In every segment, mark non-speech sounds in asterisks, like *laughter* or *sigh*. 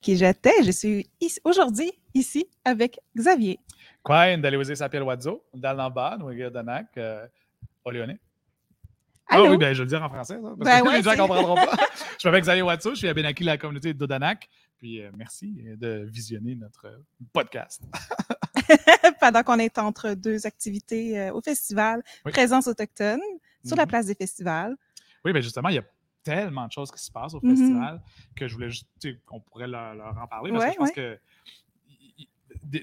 qui j'étais. Je suis aujourd'hui ici avec Xavier. Quoi, d'aller Sapiel Wadzo, d'Alnamba, Nouéguer Danak, euh. Ah oui, ben, je vais le dire en français, ça, parce Ben que *laughs* ouais, les gens ne comprendront pas. *laughs* je m'appelle Xavier Watso, je suis à Benaki, la communauté d'Odanak. Puis euh, merci de visionner notre podcast. *laughs* Pendant qu'on est entre deux activités euh, au festival, Oui. présence autochtone, sur la Mhm. place des festivals. Oui, bien justement, il y a tellement de choses qui se passent au Mhm. festival que je voulais juste tu sais, qu'on pourrait leur, leur en parler parce Ouais, que je pense ouais. que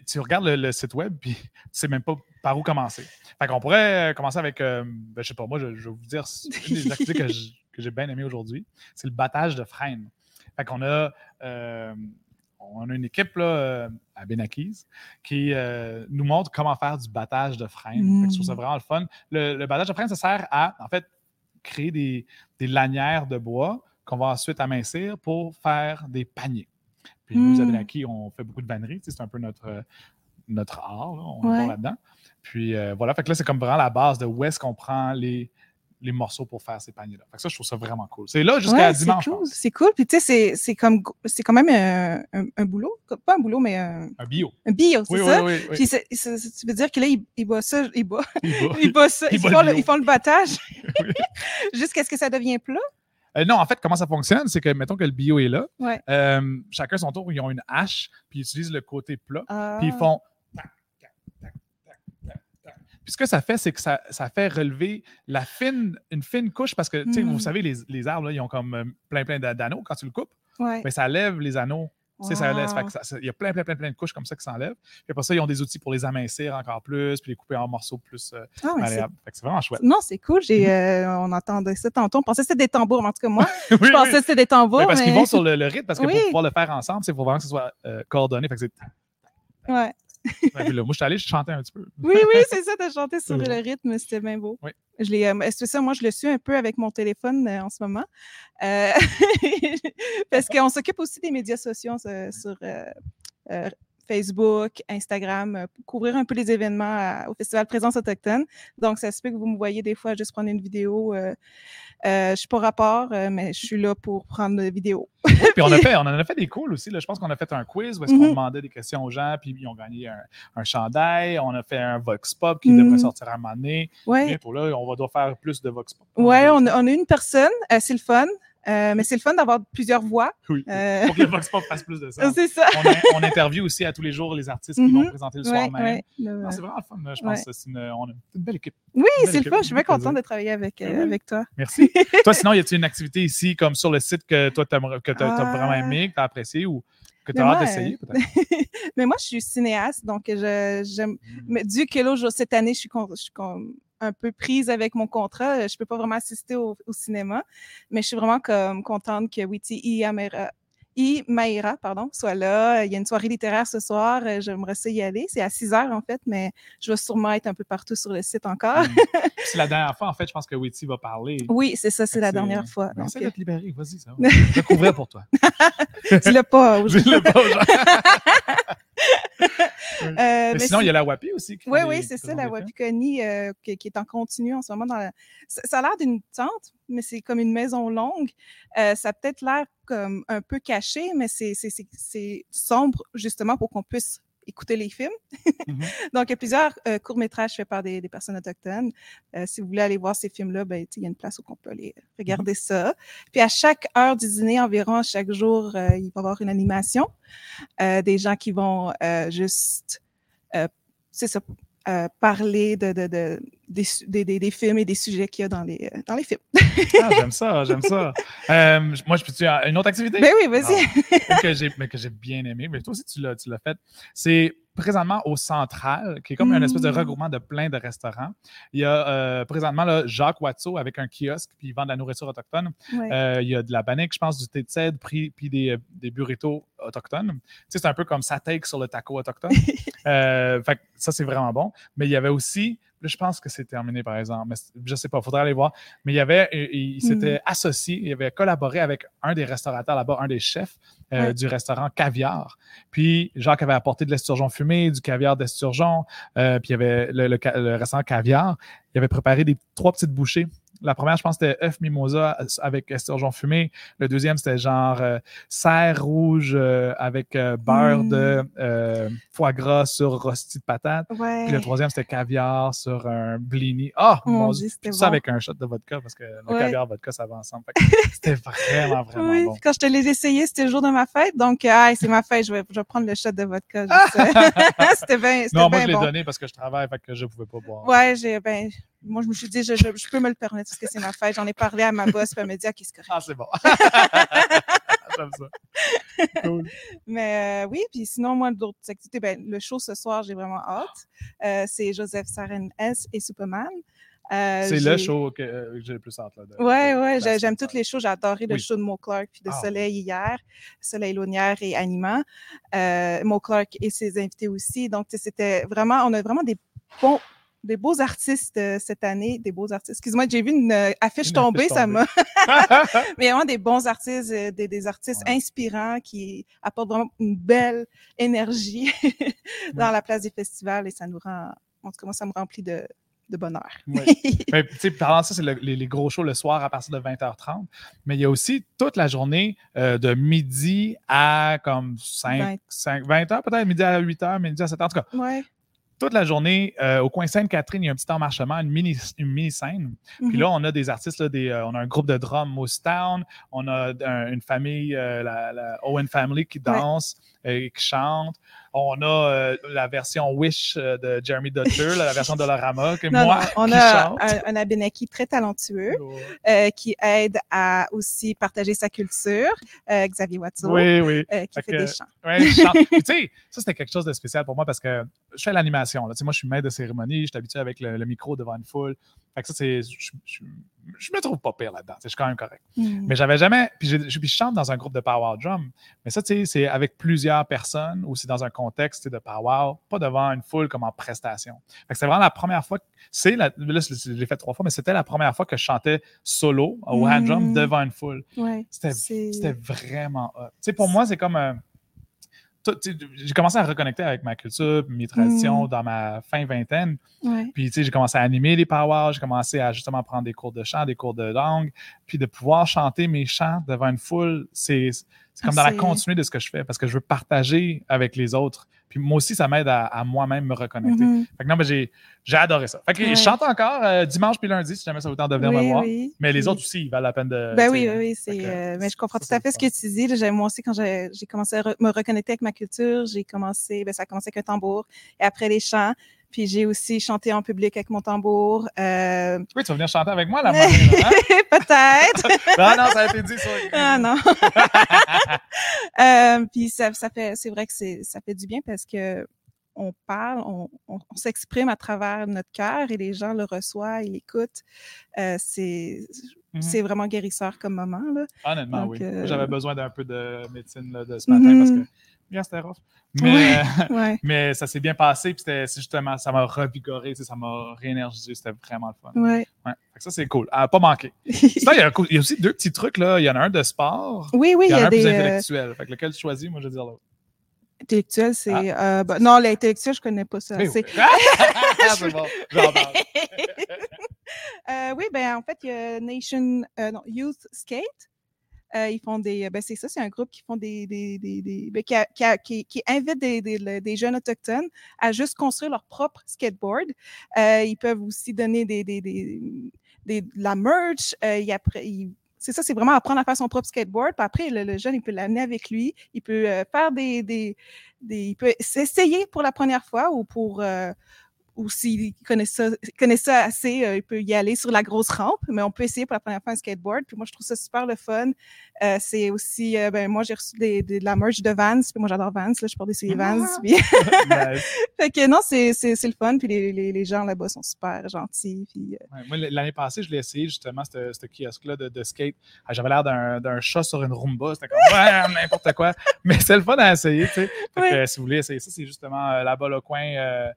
tu regardes le, le site web puis *laughs* tu sais même pas par où commencer. Fait qu'on pourrait euh, commencer avec, euh, ben, je sais pas, moi, je, je vais vous dire *laughs* une des activités que j'ai bien aimé aujourd'hui, c'est le battage de frêne. Fait qu'on a, euh, on a une équipe là, euh, à Benakis qui euh, nous montre comment faire du battage de frêne. Fait que je trouve ça Mm. vraiment le fun. Le, le battage de frêne, ça sert à, en fait, créer des, des lanières de bois qu'on va ensuite amincir pour faire des paniers. Puis nous, à Mm. Benaki, on fait beaucoup de vannerie. C'est un peu notre, notre art. là, on est bon là-dedans. Puis euh, voilà, fait que là, c'est comme vraiment la base de où est-ce qu'on prend les, les morceaux pour faire ces paniers-là. Fait que ça, je trouve ça vraiment cool. C'est là jusqu'à Ouais, c'est dimanche. je cool. C'est cool. Puis tu sais, c'est- c'est comme c'est quand même un, un- un boulot. Pas un boulot, mais un, Un bio. un bio, c'est Oui, ça? oui. oui. Puis c'est- c'est- c'est- tu veux dire que là, ils il bossent ça, ils bossent, Il *laughs* ça, Il ils, font le ils font le battage *laughs* *laughs* jusqu'à ce que ça devienne plat? Euh, non, en fait, comment ça fonctionne, c'est que, mettons que le bio est là, Ouais. euh, chacun son tour, ils ont une hache, puis ils utilisent le côté plat, Ah. puis ils font. Puis ce que ça fait, c'est que ça, ça fait relever la fine, une fine couche, parce que, tu sais, Mm. vous savez, les, les arbres, là, ils ont comme euh, plein, plein d'a- d'anneaux quand tu le coupes, Ouais. mais ça lève les anneaux. Ça laisse, Wow. ça- ça- il y a plein, plein, plein, plein de couches comme ça qui s'enlèvent. Puis après ça, ils ont des outils pour les amincir encore plus, puis les couper en morceaux plus euh, Ah, ouais, c'est- malléables. Fait que c'est vraiment chouette. Non, c'est cool. J'ai, Mhm. euh, on entendait ça tantôt. On pensait que c'était des tambours. mais En tout cas, moi, *laughs* Oui, je oui. pensais que c'était des tambours. Mais parce qu'ils vont sur le, le rythme, parce que Oui. pour pouvoir le faire ensemble, il faut vraiment que ce soit euh, coordonné. Fait que c'est Ouais. Ouais, puis là, moi, je suis allé chanter un petit peu. Oui, oui, *laughs* c'est ça, de chanter sur le rythme, c'était bien beau. Oui. Je l'ai, euh, c'est ça, moi, je le suis un peu avec mon téléphone euh, en ce moment. Euh, *laughs* parce qu'on s'occupe aussi des médias sociaux sur Facebook, Instagram, euh, pour couvrir un peu les événements à- au Festival Présence Autochtone. Donc, ça se peut que vous me voyez des fois juste prendre une vidéo. Euh, euh, je suis pas rapport, euh, mais je suis là pour prendre des vidéos. *laughs* Puis on, a fait, on en a fait des cools aussi. Là. Je pense qu'on a fait un quiz où est-ce qu'on Mhm. demandait des questions aux gens, puis ils ont gagné un, un chandail. On a fait un Vox Pop qui Mhm. devrait sortir à un moment donné. Ouais. Bientôt, là, on va devoir faire plus de Vox Pop. On, a- on a une personne, euh, c'est le fun, euh, mais c'est le fun d'avoir plusieurs voix. Oui. Euh, *laughs* Pour que le Vox Pop fasse plus de *laughs* sens. c'est ça. on, a- on interviewe aussi à tous les jours les artistes qui vont Mhm. présenter le soir Ouais, même. ouais, C'est vraiment le fun. Je pense que c'est une, on a une belle équipe. Oui, c'est le fun. Je suis bien contente de travailler avec, euh, Ben oui. avec toi. Merci. *laughs* toi, sinon, y a-t-il une activité ici, comme sur le site que toi, que tu as, Ah. vraiment aimé, que tu as apprécié ou que tu as hâte d'essayer, euh, peut-être? Mais moi, je suis cinéaste, donc je, j'aime. Mais dû que cette année, je suis, con- je suis comme un peu prise avec mon contrat, euh, je peux pas vraiment assister au, au cinéma, mais je suis vraiment comme contente que Witty Iamera. I. Maïra, pardon, soit là. Il y a une soirée littéraire ce soir. euh, J'aimerais ça y aller. C'est à 6 heures, en fait, mais je vais sûrement être un peu partout sur le site encore. Mm. *laughs* Puis C'est la dernière fois, en fait, je pense que Witty va parler. Oui, c'est ça, c'est la dernière fois. Ben, Donc, essaie de te libérer, vas-y, ça. va. *laughs* Je couvrir pour toi. *laughs* dis-le pas. gens. Dis-le pas. Euh, Mais mais sinon, il y a la WAPI aussi. Oui, oui, c'est ça, la Wapikoni euh, qui, qui est en continu en ce moment. Dans la- ça, ça a l'air d'une tente, mais c'est comme une maison longue. Euh, ça a peut-être l'air comme un peu caché, mais c'est c'est- c'est- c'est sombre justement pour qu'on puisse écouter les films. Mhm. *laughs* Donc, il y a plusieurs euh, courts-métrages faits par des, des personnes autochtones. Euh, si vous voulez aller voir ces films-là, ben, il y a une place où on peut aller regarder ça. Puis à chaque heure du dîner, environ, chaque jour, euh, il va y avoir une animation. Euh, des gens qui vont euh, juste euh, c'est ça, euh, parler de, de, de- des, des, des- des films et des sujets qu'il y a dans les, euh, dans les films. Ah, j'aime ça, j'aime ça. *laughs* Euh, moi, je peux-tu une autre activité? Ben oui, vas-y. Ah, que j'ai mais que j'ai bien aimé, mais toi aussi tu l'as tu l'as fait. C'est présentement au Central, qui est comme une espèce de Mm. regroupement de plein de restaurants. Il y a euh, présentement là, Jacques Watteau avec un kiosque, puis il vend de la nourriture autochtone. Ouais. Euh, il y a de la bannique, je pense, du thé de cèdre, puis, puis des, euh, des burritos autochtones. Tu sais, c'est un peu comme sa take sur le taco autochtone. *laughs* Euh, fait ça, c'est vraiment bon. Mais il y avait aussi, là, je pense que c'est terminé, par exemple, mais je sais pas, il faudrait aller voir. Mais il y avait, il, il s'était associé, il avait collaboré avec un des restaurateurs là-bas, un des chefs euh, Ouais. du restaurant Caviar. Puis Jacques avait apporté de l'esturgeon fumé, du caviar d'esturgeon, euh, puis il y avait le, le le restaurant Caviar, il avait préparé des trois petites bouchées La première, je pense, c'était œuf mimosa avec esturgeon fumé. Le deuxième, c'était genre euh, serre rouge euh, avec euh, beurre Mm. de euh, foie gras sur rôti de patate. Ouais. Puis le troisième, c'était caviar sur un blini. Ah, Oh mon Dieu, Tout ça bon. avec un shot de vodka parce que le Ouais. caviar vodka, ça va ensemble. *laughs* C'était vraiment, vraiment oui, bon. quand je te l'ai essayé, c'était le jour de ma fête. Donc, ah, c'est ma fête, je vais, je vais prendre le shot de vodka. *laughs* *laughs* c'était bien c'était Non, moi, bien je l'ai bon. donné parce que je travaille, fait que je pouvais pas boire. Ouais, j'ai, ben, moi, je me suis dit, je, je, je peux me le permettre parce que c'est ma fête. J'en ai parlé à ma boss, puis elle me dit, ah, qu'est-ce que Ah, c'est bon. *laughs* J'aime ça. Cool. Mais euh, oui, puis sinon, moi, d'autres activités, ben, le show ce soir, j'ai vraiment hâte. Euh, c'est Joseph Saren S et Superman. Euh, C'est le show que euh, j'ai le plus hâte. Là, de- Ouais, de- ouais, de- j'ai- j'aime toutes les shows. J'ai adoré le show de Mo Clark, puis de Ah. Soleil hier, Soleil Launière et Anima. Euh, Mo Clark et ses invités aussi. Donc, c'était vraiment, on a vraiment des bons, des beaux artistes euh, cette année, des beaux artistes. Excuse-moi, j'ai vu une euh, affiche Une tomber, affiche ça m'a. *laughs* *laughs* Mais vraiment des bons artistes, euh, des, des artistes Ouais. inspirants qui apportent vraiment une belle énergie *laughs* dans la place des festivals et ça nous rend, en tout cas, moi, ça me remplit de, de bonheur. Ouais. Mais, tu sais, parlant de ça, c'est le- les, les gros shows le soir à partir de 20h30. Mais il y a aussi toute la journée euh, de midi à comme 5, Vingt. 5 20h, peut-être midi à 8h, midi à 7h. En tout cas, ouais. Toute la journée euh, au coin Sainte-Catherine, il y a un petit emmarchement, une mini, une mini scène. Puis Mhm. là, on a des artistes, là, des, euh, on a un groupe de drum Moose Town, on a un- une famille, euh, la, la Owen Family qui danse et qui chante. On a euh, la version Wish euh, de Jeremy Dutcher, la version *laughs* Dolorama, que Non, moi non, on qui a chante. un, un Abenaki très talentueux euh, qui aide à aussi partager sa culture, euh, Xavier Watteau, Oui, oui. qui Fait fait que- des chants. Ouais, *laughs* tu sais, ça, c'était quelque chose de spécial pour moi parce que je fais l'animation. Moi, je suis maître de cérémonie, je suis habitué avec le, le micro devant une foule. Fait que ça, c'est. Je, je, je me trouve pas pire là-dedans. Je suis quand même correct. Mm. Mais j'avais jamais. Puis je, je- puis je chante dans un groupe de power drum. Mais ça, tu sais, c'est avec plusieurs personnes ou c'est dans un contexte de power, pas devant une foule comme en prestation. Fait que c'est vraiment la première fois. que- C'est la, là, je l'ai fait trois fois, mais c'était la première fois que je chantais solo au hand drum Mm. devant une foule. Ouais, C'était c'était vraiment hot. Tu sais, pour moi, c'est comme. J'ai commencé à reconnecter avec ma culture, mes traditions Mm. dans ma fin vingtaine. ouais. Puis, tu sais, j'ai commencé à animer les powwows, j'ai commencé à justement prendre des cours de chant, des cours de langue. Puis, de pouvoir chanter mes chants devant une foule, c'est comme Ah, dans la continuité de ce que je fais parce que je veux partager avec les autres. Puis, moi aussi, ça m'aide à, à moi-même me reconnecter. Mhm. Fait que non, mais j'ai j'ai adoré ça. Fait que Ouais. je chante encore euh, dimanche puis lundi si jamais ça vous tente de venir me voir. oui. Mais les autres aussi, ils valent la peine de. Ben oui, oui, oui, c'est. euh, mais je comprends tout à fait ce que tu dis. Là, Moi aussi, quand j'ai j'ai commencé à me reconnecter avec ma culture, j'ai commencé, ben, ça a commencé avec un tambour et après les chants. Puis j'ai aussi chanté en public avec mon tambour. Euh, Oui, tu vas venir chanter avec moi la *laughs* là, hein? Peut-être. *laughs* Non, non, ça a été dit sur ah non. *laughs* Euh, puis ça, ça fait, c'est vrai que c'est, ça fait du bien parce que on parle, on, on- on s'exprime à travers notre cœur et les gens le reçoivent, ils l'écoutent. Euh, c'est, Mhm. c'est vraiment guérisseur comme moment là. Honnêtement, Donc, oui. euh, J'avais besoin d'un peu de médecine là, de ce matin parce Mhm. que bien, c'était rough. Mais, *laughs* Ouais. mais ça s'est bien passé. Puis c'était c'est justement, ça m'a revigoré, ça m'a réénergisé. C'était vraiment le fun. Ouais. Ouais. Ça, c'est cool. À pas manquer. *laughs* Sinon, il y, a, un coup- il y a aussi deux petits trucs. là. Il y en a un de sport. oui, oui, il y en a un des plus euh, intellectuel. Fait que lequel tu choisis, moi, je vais dire l'autre. intellectuels, c'est euh, ben, non, l'intellectuel, je connais pas ça. *laughs* Ah. Oui. c'est bon. J'en parle. Euh, oui, ben en fait, il y a Nation euh, non, Youth Skate. Euh, ils font des. Ben, c'est ça, c'est un groupe qui font des. des, des, des- ben, qui, qui, qui, invite des, jeunes autochtones à juste construire leur propre skateboard. Euh, ils peuvent aussi donner des, de la merch. Euh, appre- ils- c'est ça, c'est vraiment apprendre à faire son propre skateboard. Puis après, le, le jeune, il peut l'amener avec lui. Il peut euh, faire des. Il peut s'essayer pour la première fois ou pour. Ou s'il connaît ça, connaît ça assez, euh, il peut y aller sur la grosse rampe, mais on peut essayer pour la première fois un skateboard. Puis moi, je trouve ça super le fun. Euh, c'est aussi, euh, ben moi, j'ai reçu des, des- de la merch de Vans, puis moi, j'adore Vans, là, je porte des souliers Vans. Ah! Puis, *laughs* Nice. fait que non, c'est, c'est, c'est le fun, puis les, les, les gens là-bas sont super gentils. Puis, euh, Ouais, moi, l'année passée, je l'ai essayé justement, ce ce kiosque-là de, de skate. Ah, J'avais l'air d'un d'un chat sur une Roomba. C'était comme ouais, *laughs* n'importe quoi. Mais c'est le fun à essayer. tu sais. Fait que, Ouais. euh, si vous voulez essayer ça, c'est justement euh, là-bas, le coin, euh,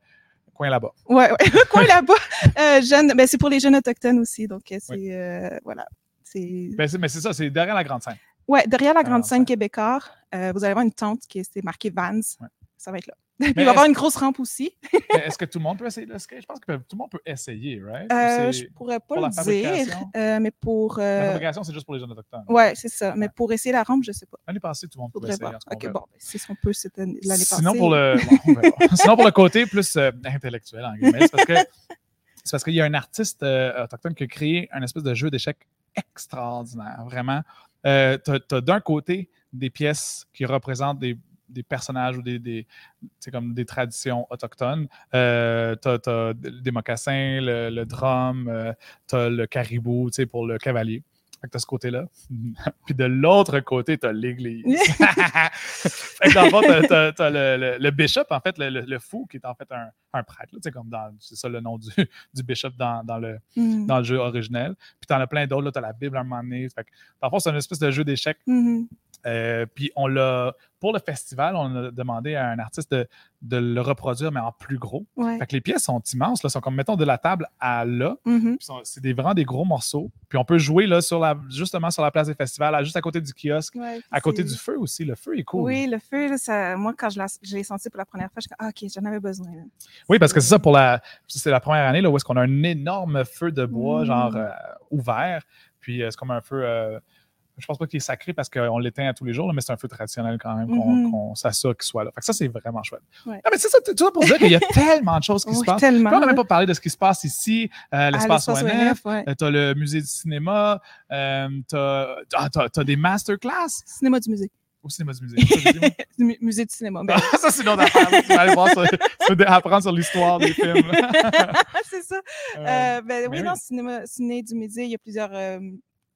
coin là-bas. ouais, ouais, le *laughs* coin là-bas, euh, jeune, ben c'est pour les jeunes autochtones aussi, donc euh, c'est, euh, voilà. C'est... Ben, c'est- mais c'est ça, c'est derrière la grande scène. Ouais, derrière la grande scène ouais. québécois, euh, vous allez voir une tente qui est c'est marqué Vans. Ouais. Ça va être là. *laughs* Il va y avoir une grosse rampe aussi. Est-ce que *laughs* tout le monde peut essayer? Le skate? Je pense que tout le monde peut essayer, right? Euh, je pourrais pour pas le la dire, euh, mais pour. La euh, fabrication, c'est juste pour les jeunes autochtones. ouais, c'est ça. Mais pour essayer la rampe, je sais pas. L'année passée, tout le monde pouvait essayer. Ok, bon, ben, c'est ce qu'on peut l'année passée. Sinon pour, le, *laughs* bon. Sinon, pour le côté plus euh, intellectuel, en guillemets, c'est parce que c'est parce qu'il y a un artiste autochtone qui a créé un espèce de jeu d'échecs extraordinaire, vraiment. Tu as, d'un côté des pièces qui représentent des, des personnages ou des, comme des traditions autochtones. Euh, tu as, des mocassins, le, le drum, tu as le caribou pour le cavalier. Fait que t'as ce côté-là. *laughs* Puis de l'autre côté, t'as l'église. *laughs* fait que dans le fond, t'as, t'as- t'as le, le- le bishop, en fait, le, le- fou, qui est en fait un, un prêtre. là, comme dans, c'est ça le nom du, *laughs* du bishop dans, dans le, Mhm. dans le jeu originel. Puis t'en as plein d'autres. Là, t'as la Bible à un moment donné. Fait que, dans le fond, c'est une espèce de jeu d'échecs. Mhm. Euh, puis on l'a, pour le festival, on a demandé à un artiste de, de le reproduire, mais en plus gros. Ouais. Fait que les pièces sont immenses. Là, sont comme, mettons, de la table à là. Mhm. Sont- c'est des, vraiment des gros morceaux. Puis on peut jouer là, sur la, justement sur la place des festivals, là, juste à côté du kiosque, Ouais, à côté du feu aussi. Le feu est cool. Oui, le feu, ça, moi, quand je l'ai- senti pour la première fois, je suis comme, ah, OK, j'en avais besoin. là. Oui, parce que c'est ça pour la. C'est la première année là, où est-ce qu'on a un énorme feu de bois, Mm. genre euh, ouvert. Puis euh, c'est comme un feu. euh, je pense pas qu'il est sacré parce qu'on l'éteint à tous les jours, là, mais c'est un feu traditionnel quand même qu'on Mhm. qu'on s'assure qu'il soit là. Fait que ça, c'est vraiment chouette. Ouais. Ah, mais c'est ça, tout ça pour dire qu'il y a *laughs* tellement de choses qui se passent. Puis on n'a même pas parlé de ce qui se passe ici, euh, À l'espace ONF. Ouais. tu as le musée du cinéma, euh, tu as, des masterclass? Cinéma du musée. au cinéma du musée. Du *laughs* mu- musée du cinéma. Ben, *laughs* ça, c'est une autre affaire. Tu vas aller voir sur, apprendre sur l'histoire des films. c'est ça. Euh, Euh, ben, oui. dans le cinéma, ciné du musée, il y a plusieurs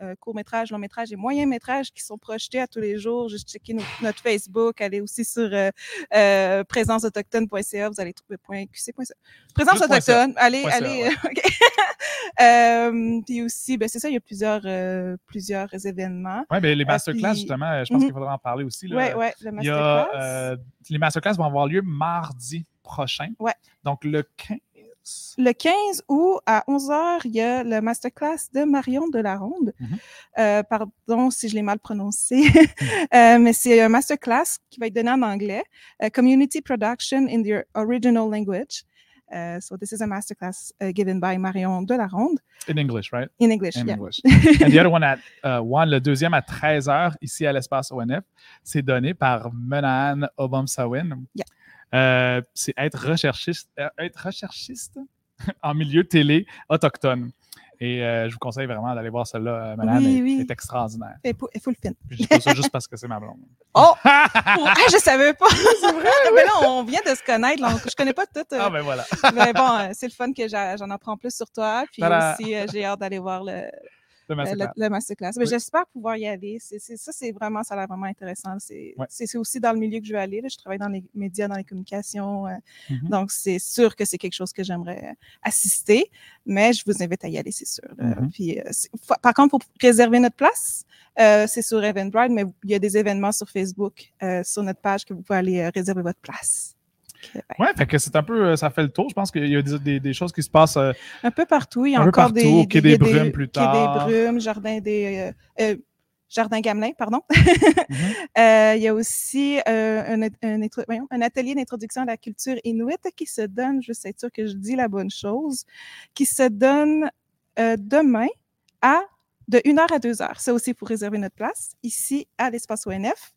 euh, courts-métrages, longs-métrages et moyens-métrages qui sont projetés à tous les jours. Juste checker notre Facebook, allez aussi sur euh, euh, présenceautochtone.ca, vous allez trouver point. Présence Juste point .ca. autochtone, allez, Point allez. ouais. *laughs* euh, puis aussi, ben, c'est ça, il y a plusieurs, plusieurs événements. Oui, mais les masterclass, puis- justement, je pense Mhm. qu'il faudra en parler aussi. Oui, oui, le Il y a, masterclass. les masterclass vont avoir lieu mardi prochain. Ouais. Donc, le 15. Le 15 août à 11h, il y a le masterclass de Marion Delaronde. Mhm. Euh, pardon si je l'ai mal prononcé, *laughs* Euh, mais c'est un masterclass qui va être donné en anglais. euh, Community Production in the Original Language. Uh, so this is a masterclass uh, given by Marion Delaronde In English, right? in English. In yeah. English. *laughs* And the other one at uh, one, le deuxième à 13h, ici à l'espace ONF, c'est donné par Menan Obamsawin. Yeah. Euh, c'est être recherchiste, euh, être recherchiste *laughs* en milieu télé autochtone. Et euh, je vous conseille vraiment d'aller voir celle-là. Euh, Menan Oui, est, oui. est extraordinaire. Pour- et full fin. Puis je dis pas ça juste parce que c'est ma blonde. *laughs* Oh! *laughs* Ah, je savais pas. c'est vrai. Mais là, on vient de se connaître. Là, on- je connais pas tout. euh, Ah ben voilà. mais bon, c'est le fun que j'en apprends plus sur toi. Puis aussi, euh, j'ai hâte d'aller voir le, Le le, masterclass. le masterclass. Mais Oui. J'espère pouvoir y aller. Ça, c'est vraiment, ça a l'air vraiment intéressant. C'est, Ouais. aussi dans le milieu que je veux aller. là. Je travaille dans les médias, dans les communications. euh, Mhm. Donc, c'est sûr que c'est quelque chose que j'aimerais euh, assister. Mais je vous invite à y aller, c'est sûr. Mhm. Puis, euh, par contre, pour réserver notre place, euh, c'est sur Eventbrite, mais il y a des événements sur Facebook, euh, sur notre page, que vous pouvez aller euh, réserver votre place. Euh, Ouais, fait que c'est un peu, euh, ça fait le tour. Je pense qu'il y a des, des- des choses qui se passent. euh, Un peu partout. Il y a Un peu encore partout, des, Quai des Brumes plus Quai tard. des Brumes, Jardin des. euh, Jardin Gamelin, pardon. *laughs* Mhm. Euh, il y a aussi un, atelier d'introduction à la culture inuit qui se donne, je sais être sûre que je dis la bonne chose, qui se donne demain à de 1h à 2h. Ça aussi pour réserver notre place ici à l'espace ONF.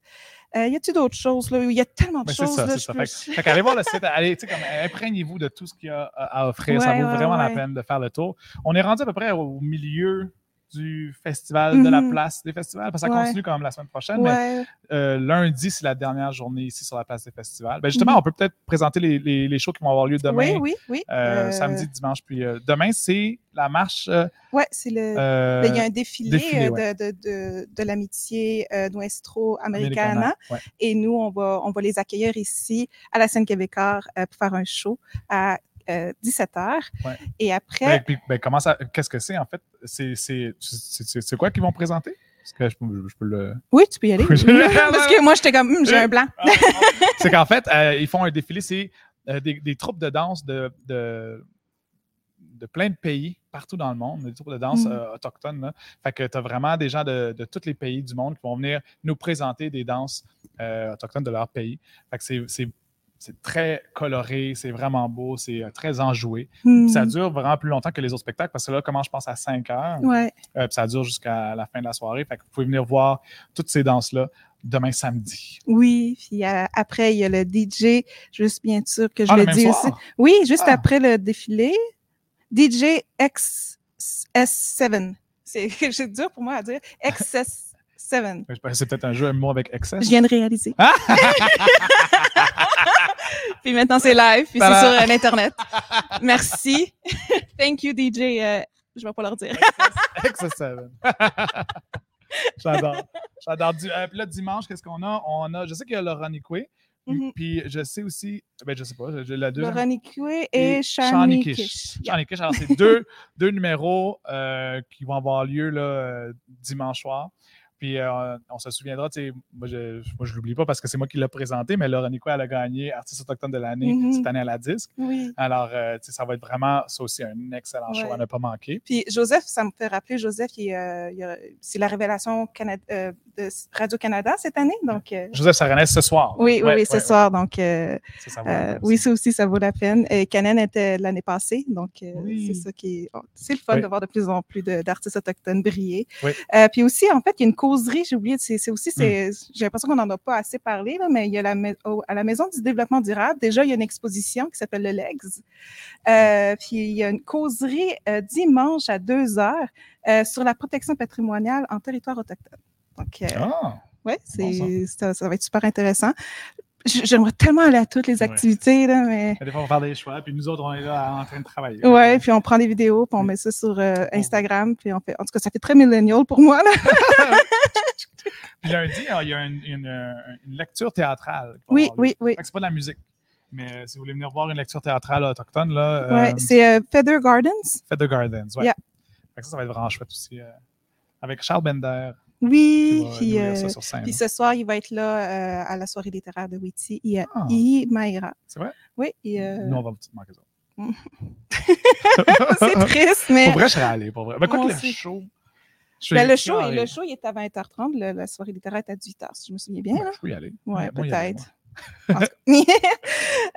Euh, y a-t-il d'autres choses là? Il y a tellement de Ben, c'est choses. ça, là, ça. peux- Fait, fait qu'allez voir le site, allez, comme, imprégnez-vous de tout ce qu'il y a à, offrir. ça vaut ouais, vraiment la peine de faire le tour. On est rendu à peu près au milieu du festival, de la Mhm. place des festivals, parce que ça Ouais. continue quand même la semaine prochaine, mais euh, lundi, c'est la dernière journée ici sur la place des festivals. Ben, justement, Mhm. on peut peut-être présenter les, les- les shows qui vont avoir lieu demain, Oui, oui, oui. euh, Euh, samedi, dimanche, puis demain, c'est la marche. Ouais, c'est le. Ben, il y a un défilé, défilé, ouais. de, de, de, de l'amitié Nuestro Americana. Et nous, on va, on va les accueillir ici à la scène québécois euh, pour faire un show à euh, 17h. Ouais. Et après, Ben, ben, comment ça, qu'est-ce que c'est en fait? C'est, quoi qu'ils vont présenter? Que je, peux- je peux le. oui, tu peux y aller. *laughs* *laughs* Parce que moi, j'étais comme, Hum, j'ai un blanc. Ah, *laughs* c'est qu'en fait, euh, ils font un défilé, c'est euh, des, des troupes de danse de, de, de plein de pays partout dans le monde, des troupes de danse Mm. euh, autochtones. là. Fait que tu as vraiment des gens de, de tous les pays du monde qui vont venir nous présenter des danses euh, autochtones de leur pays. Fait que c'est, c'est très coloré, c'est vraiment beau, c'est euh, très enjoué. Hmm. Ça dure vraiment plus longtemps que les autres spectacles parce que là, comment je pense à 5 heures, Ouais. euh, puis ça dure jusqu'à la fin de la soirée. Fait que vous pouvez venir voir toutes ces danses-là demain samedi. Oui, puis euh, après, il y a le DJ, juste bien sûr que je Ah, le dis aussi. Oui, juste Ah. après le défilé, DJ XS7. C'est *laughs* c'est dur pour moi à dire. XS7. Je pense que C'est peut-être un jeu, un mot avec excès. Je viens de réaliser. Ah! *laughs* puis maintenant, c'est live, puis c'est sur euh, l'Internet. Merci. *laughs* Thank you, DJ. euh, je vais pas leur dire. Excess Seven. *laughs* J'adore. J'adore. Euh, puis là, dimanche, qu'est-ce qu'on a? On a, je sais qu'il y a Laura Nicoué. Mhm. Puis je sais aussi, ben je sais pas, la deuxième. Laura Nicoué Et et Shani Kish. Yeah. Kish. Alors, c'est deux, deux numéros euh, qui vont avoir lieu là, euh, dimanche soir. Puis euh, on se souviendra, tu sais, moi je je l'oublie pas parce que c'est moi qui l'ai présenté, mais Laura elle a gagné artiste autochtone de l'année Mhm. cette année à la disque. Oui. Alors, euh, tu sais, ça va être vraiment, ça aussi, un excellent show Ouais. à ne pas manquer. Puis Joseph, ça me fait rappeler, Joseph, il, euh, c'est la révélation euh, de Radio-Canada cette année. Donc, Joseph Saranès ce soir. oui, oui, Ouais, oui, ce ouais, soir. Donc. Ça, ça oui, ça aussi, ça vaut la peine. Et Canen était l'année passée. Donc, Oui. c'est ça qui est. oh, c'est le fun Oui. de voir de plus en plus d'artistes autochtones briller. Oui. Puis aussi, en fait, il y a une causerie, j'ai oublié, c'est aussi, j'ai l'impression qu'on n'en a pas assez parlé, là, mais il y a la, mai- au- à la Maison du développement durable, déjà, il y a une exposition qui s'appelle le LEGS. Euh, puis il y a une causerie euh, dimanche à 2 heures euh, sur la protection patrimoniale en territoire autochtone. Donc, Ah, ouais, Bon, ça, ça va être super intéressant. J'aimerais tellement aller à toutes les Ouais. activités, là, mais. des fois, on va faire des choix, puis nous autres, on est là en train de travailler. Ouais, puis on prend des vidéos, puis on met ça sur euh, Instagram, puis on fait. En tout cas, ça fait très millennial pour moi, là. *laughs* *laughs* Puis lundi, alors, il y a une, une, euh, une lecture théâtrale. Oui, oui, oui. C'est pas de la musique. Mais euh, si vous voulez venir voir une lecture théâtrale autochtone, là, Ouais, euh, c'est euh, Feather Gardens. De Gardens. Yeah. Que ça, ça va être vraiment chouette aussi. euh, avec Charles Bender. Oui, puis, euh, puis ce soir, il va être là euh, à la soirée littéraire de Witty, I- Ah. Imaira. C'est vrai? Oui, et, euh, Nous, on va peut-être manquer ça. *laughs* c'est triste, mais Pour vrai, je serais allé. Pour vrai. Ben, quoi Moi que le show. Je Ben, le, show, le show, il est à 20h30, le- la soirée littéraire est à 18h, si je me souviens bien. Ouais, Là. je peux y aller. Ouais, y aller, peut-être. *laughs*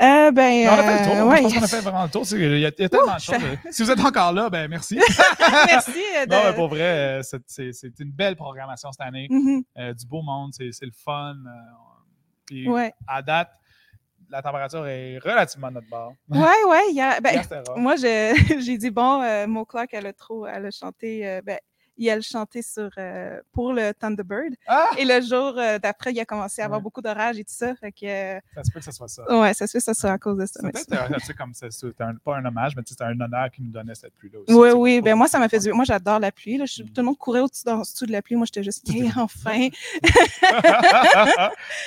euh, ben, Non, on a fait le tour. euh, Je ouais. pense qu'on a fait vraiment le tour. Il y a, il y a tellement de je choses. Si vous êtes encore là, ben merci. *laughs* Merci. euh, de... Non, mais pour vrai, c'est- une belle programmation cette année. Mhm. Euh, du beau monde, c'est le fun. puis Ouais, à date, la température est relativement à notre bord. ouais, ouais. Y a, ben. Moi, je- *laughs* j'ai dit, bon, euh, Mo Clark, elle a trop, elle a chanté, euh, ben, il a chanté sur, euh, pour le Thunderbird. Ah! Et le jour euh, d'après, il a commencé à avoir Ouais. beaucoup d'orage et tout ça. Fait que, euh, Ça se peut que ce soit ça. ouais, ça se fait, ça soit à cause de ça. Tu sais, comme un- pas un hommage, mais c'est un honneur qui nous donnait cette pluie-là aussi. Oui, oui. Ben, moi, ça m'a fait du Moi, j'adore la pluie. Là. Je- Mm. Tout le monde courait au-dessus de la pluie. Moi, j'étais juste, yeah, *laughs* enfin.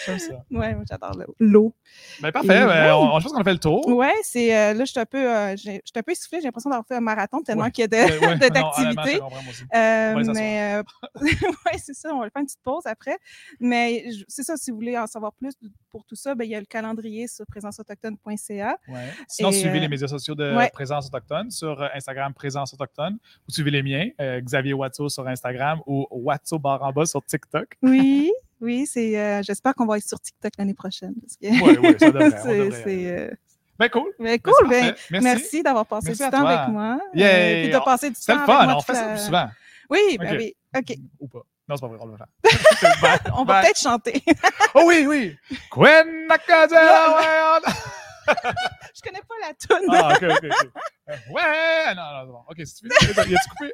J'aime ça. Ouais, moi, j'adore le- l'eau. Ben, parfait. Et- ben, on, je pense qu'on a fait le tour. Ouais, c'est, euh, là, je suis un peu, euh, j'ai- un peu essoufflée. J'ai l'impression d'avoir fait un marathon tellement Ouais. qu'il y a de- Ouais, ouais. *laughs* Euh, mais *laughs* ouais, c'est ça, on va faire une petite pause après. Mais c'est ça, si vous voulez en savoir plus pour tout ça, ben, il y a le calendrier sur présenceautochtone.ca. Ouais. Sinon, Et, suivez euh, les médias sociaux de ouais. Présence Autochtone sur euh, Instagram Présence Autochtone. Vous suivez les miens, euh, Xavier Watso sur Instagram ou Watso barre en bas sur TikTok. Oui, oui, c'est. euh, J'espère qu'on va être sur TikTok l'année prochaine. Oui, oui, ça devrait. *laughs* c'est, c'est, Ben cool. mais Ben, cool, c'est ben. Merci. merci, d'avoir passé Merci du temps toi. avec moi. puis de passer du C'est temps le avec fun, on fait ça plus souvent. Oui, ben oui. OK. Ou pas. Non, c'est pas vrai, on va le faire. *laughs* On va peut-être chanter. *laughs* Oh oui, oui. Ouais, *laughs* Je connais pas la tune. Ah, ok, ok, ok. Ouais, non, non, c'est bon. Ok, si tu veux, y a-tu coupé?